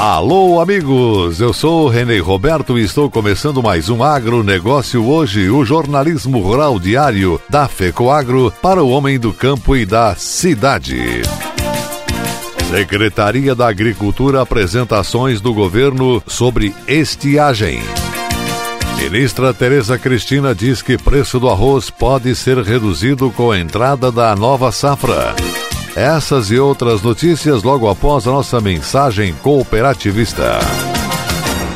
Alô, amigos! Eu sou Renê Roberto e estou começando mais um Agronegócio hoje, o jornalismo rural diário da FECOAGro para o homem do campo e da cidade. Secretaria da Agricultura apresenta ações do governo sobre estiagem. Ministra Tereza Cristina diz que preço do arroz pode ser reduzido com a entrada da nova safra. Essas e outras notícias logo após a nossa mensagem cooperativista.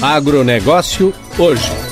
Agronegócio hoje.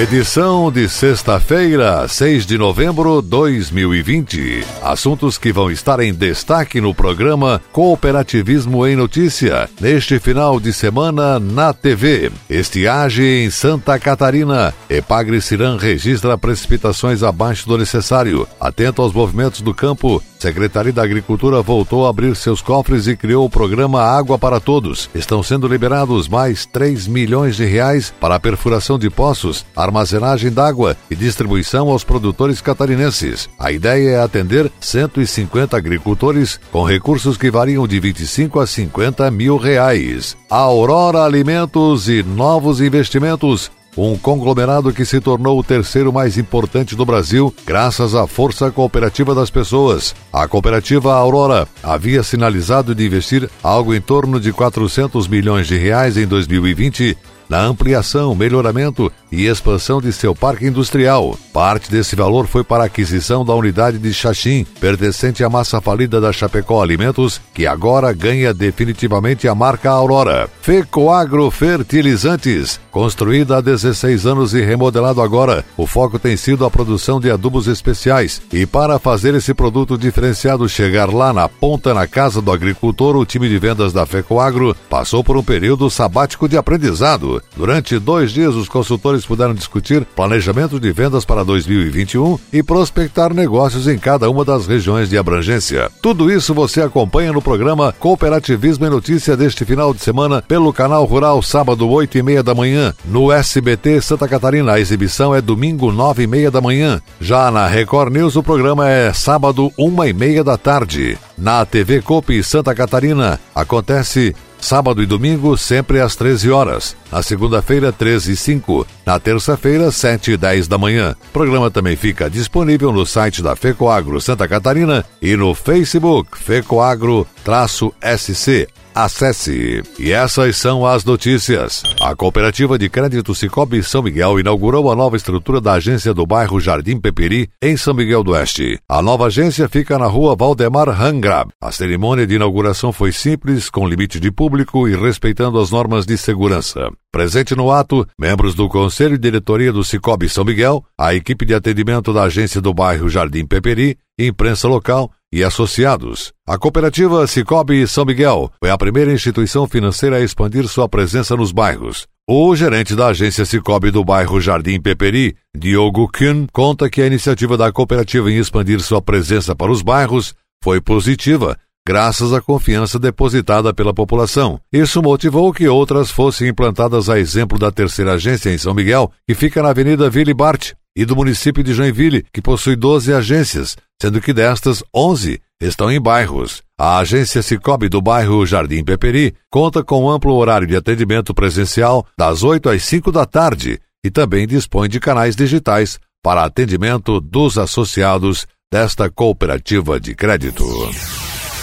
Edição de sexta-feira, 6 de novembro de 2020. Assuntos que vão estar em destaque no programa Cooperativismo em Notícia, neste final de semana na TV. Estiagem em Santa Catarina. Epagre Ciran registra precipitações abaixo do necessário. Atento aos movimentos do campo, Secretaria da Agricultura voltou a abrir seus cofres e criou o programa Água para Todos. Estão sendo liberados mais 3 milhões de reais para a perfuração de poços armazenagem d'água e distribuição aos produtores catarinenses. A ideia é atender 150 agricultores com recursos que variam de 25 a 50 mil reais. Aurora Alimentos e novos investimentos um conglomerado que se tornou o terceiro mais importante do Brasil graças à força cooperativa das pessoas. A cooperativa Aurora havia sinalizado de investir algo em torno de 400 milhões de reais em 2020 na ampliação, melhoramento e expansão de seu parque industrial. Parte desse valor foi para a aquisição da unidade de Xaxim, pertencente à massa falida da Chapecó Alimentos, que agora ganha definitivamente a marca Aurora. Fecoagro Fertilizantes, construída há 16 anos e remodelado agora, o foco tem sido a produção de adubos especiais. E para fazer esse produto diferenciado chegar lá na ponta na casa do agricultor, o time de vendas da Fecoagro passou por um período sabático de aprendizado. Durante dois dias, os consultores puderam discutir planejamento de vendas para 2021 e prospectar negócios em cada uma das regiões de abrangência. Tudo isso você acompanha no programa Cooperativismo e Notícia deste final de semana pelo canal Rural, sábado, 8 e meia da manhã. No SBT Santa Catarina, a exibição é domingo, 9 e meia da manhã. Já na Record News, o programa é sábado, uma e meia da tarde. Na TV Copi Santa Catarina, acontece Sábado e domingo, sempre às 13 horas. Na segunda-feira, 13 e 5. Na terça-feira, 7 e 10 da manhã. O programa também fica disponível no site da FECOAGRO Santa Catarina e no Facebook FECOAGRO-SC. Acesse. E essas são as notícias. A Cooperativa de Crédito Cicobi São Miguel inaugurou a nova estrutura da agência do bairro Jardim Peperi, em São Miguel do Oeste. A nova agência fica na rua Valdemar Hangrab. A cerimônia de inauguração foi simples, com limite de público e respeitando as normas de segurança. Presente no ato, membros do Conselho e Diretoria do Cicobi São Miguel, a equipe de atendimento da agência do bairro Jardim Peperi, imprensa local e associados. A cooperativa Cicobi São Miguel foi a primeira instituição financeira a expandir sua presença nos bairros. O gerente da agência Cicobi do bairro Jardim Peperi, Diogo Kuhn, conta que a iniciativa da cooperativa em expandir sua presença para os bairros foi positiva, graças à confiança depositada pela população. Isso motivou que outras fossem implantadas a exemplo da terceira agência em São Miguel, que fica na Avenida Ville Bart, e do município de Joinville, que possui 12 agências, sendo que destas, 11 estão em bairros. A agência Cicobi do bairro Jardim Peperi conta com amplo horário de atendimento presencial das 8 às 5 da tarde e também dispõe de canais digitais para atendimento dos associados desta cooperativa de crédito.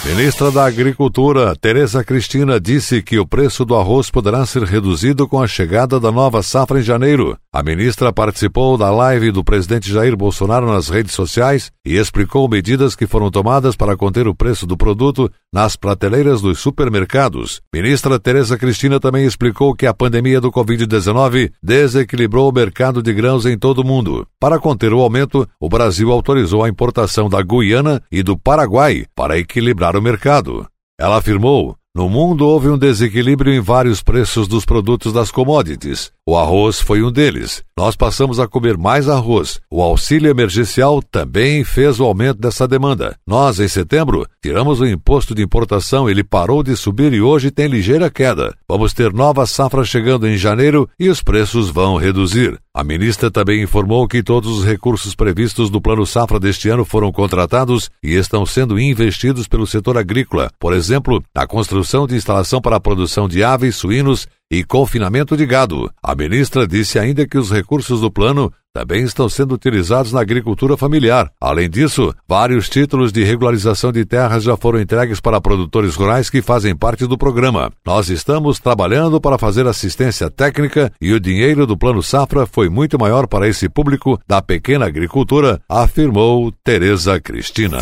Ministra da Agricultura, Tereza Cristina, disse que o preço do arroz poderá ser reduzido com a chegada da nova safra em janeiro. A ministra participou da live do presidente Jair Bolsonaro nas redes sociais e explicou medidas que foram tomadas para conter o preço do produto nas prateleiras dos supermercados. Ministra Tereza Cristina também explicou que a pandemia do Covid-19 desequilibrou o mercado de grãos em todo o mundo. Para conter o aumento, o Brasil autorizou a importação da Guiana e do Paraguai para equilibrar o mercado. Ela afirmou: no mundo houve um desequilíbrio em vários preços dos produtos das commodities. O arroz foi um deles. Nós passamos a comer mais arroz. O auxílio emergencial também fez o aumento dessa demanda. Nós, em setembro, tiramos o imposto de importação, ele parou de subir e hoje tem ligeira queda. Vamos ter nova safra chegando em janeiro e os preços vão reduzir. A ministra também informou que todos os recursos previstos do Plano Safra deste ano foram contratados e estão sendo investidos pelo setor agrícola, por exemplo, na construção de instalação para a produção de aves, suínos e confinamento de gado. A ministra disse ainda que os recursos do plano também estão sendo utilizados na agricultura familiar. Além disso, vários títulos de regularização de terras já foram entregues para produtores rurais que fazem parte do programa. Nós estamos trabalhando para fazer assistência técnica e o dinheiro do Plano Safra foi muito maior para esse público da pequena agricultura, afirmou Tereza Cristina.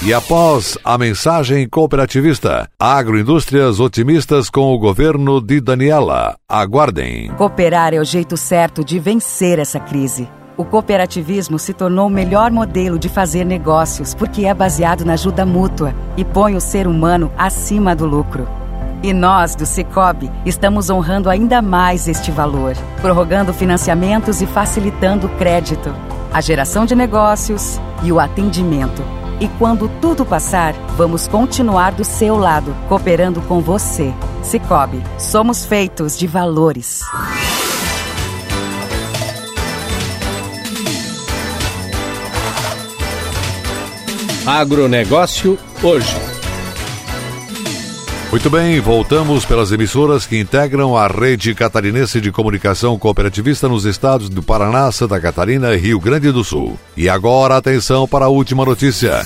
E após a mensagem cooperativista, agroindústrias otimistas com o governo de Daniela. Aguardem. Cooperar é o jeito certo de vencer essa crise. O cooperativismo se tornou o melhor modelo de fazer negócios porque é baseado na ajuda mútua e põe o ser humano acima do lucro. E nós, do Cicobi, estamos honrando ainda mais este valor, prorrogando financiamentos e facilitando o crédito, a geração de negócios e o atendimento e quando tudo passar, vamos continuar do seu lado, cooperando com você. Cicobi, somos feitos de valores. Agronegócio hoje. Muito bem, voltamos pelas emissoras que integram a rede catarinense de comunicação cooperativista nos estados do Paraná, Santa Catarina e Rio Grande do Sul. E agora, atenção para a última notícia.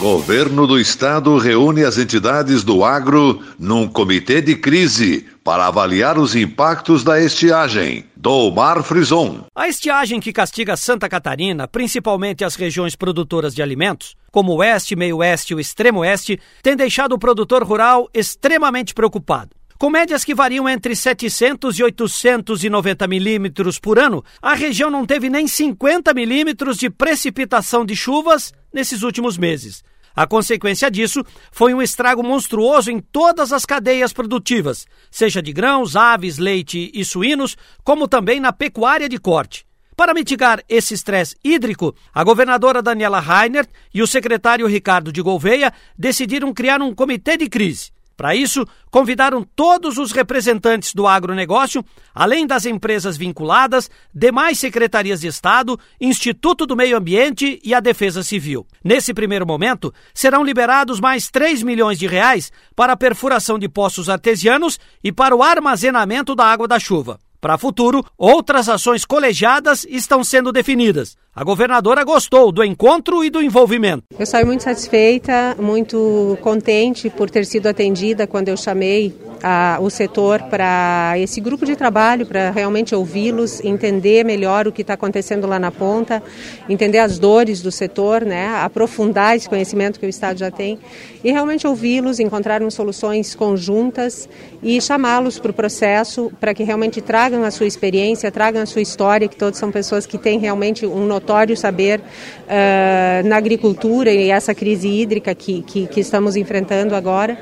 Governo do Estado reúne as entidades do agro num comitê de crise para avaliar os impactos da estiagem. Domar Frison. A estiagem que castiga Santa Catarina, principalmente as regiões produtoras de alimentos, como o Oeste, Meio Oeste e o Extremo Oeste, tem deixado o produtor rural extremamente preocupado. Com médias que variam entre 700 e 890 milímetros por ano, a região não teve nem 50 milímetros de precipitação de chuvas nesses últimos meses. A consequência disso foi um estrago monstruoso em todas as cadeias produtivas, seja de grãos, aves, leite e suínos, como também na pecuária de corte. Para mitigar esse estresse hídrico, a governadora Daniela Rainer e o secretário Ricardo de Gouveia decidiram criar um comitê de crise. Para isso, convidaram todos os representantes do agronegócio, além das empresas vinculadas, demais secretarias de Estado, Instituto do Meio Ambiente e a Defesa Civil. Nesse primeiro momento, serão liberados mais 3 milhões de reais para a perfuração de poços artesianos e para o armazenamento da água da chuva. Para futuro, outras ações colegiadas estão sendo definidas. A governadora gostou do encontro e do envolvimento. Eu saio muito satisfeita, muito contente por ter sido atendida quando eu chamei a, o setor para esse grupo de trabalho, para realmente ouvi-los, entender melhor o que está acontecendo lá na ponta, entender as dores do setor, né, aprofundar esse conhecimento que o Estado já tem e realmente ouvi-los, encontrarmos soluções conjuntas e chamá-los para o processo para que realmente tragam a sua experiência, tragam a sua história, que todos são pessoas que têm realmente um notório saber uh, na agricultura e essa crise hídrica que, que, que estamos enfrentando agora.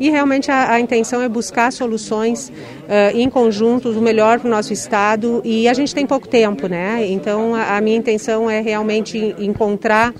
E realmente a, a intenção é buscar soluções uh, em conjunto, o melhor para o nosso Estado. E a gente tem pouco tempo, né? Então a, a minha intenção é realmente encontrar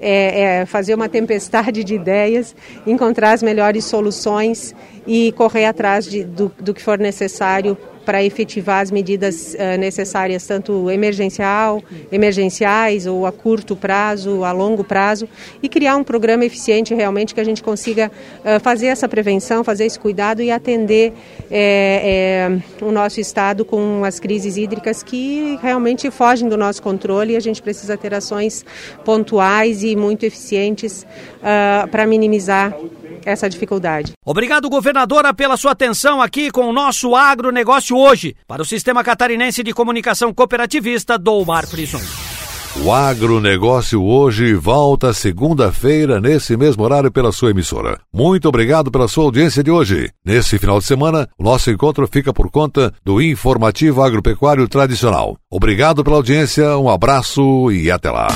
é, é, fazer uma tempestade de ideias, encontrar as melhores soluções e correr atrás de, do, do, que for necessário para efetivar as medidas uh, necessárias, tanto emergencial, emergenciais ou a curto prazo, a longo prazo, e criar um programa eficiente realmente que a gente consiga uh, fazer essa prevenção, fazer esse cuidado e atender é, é, o nosso estado com as crises hídricas que realmente fogem do nosso controle e a gente precisa ter ações pontuais e muito eficientes uh, para minimizar essa dificuldade. Obrigado, governadora, pela sua atenção aqui com o nosso agronegócio hoje, para o Sistema Catarinense de Comunicação Cooperativista do Mar Frison. O agronegócio hoje volta segunda-feira, nesse mesmo horário, pela sua emissora. Muito obrigado pela sua audiência de hoje. Nesse final de semana, o nosso encontro fica por conta do Informativo Agropecuário Tradicional. Obrigado pela audiência, um abraço e até lá.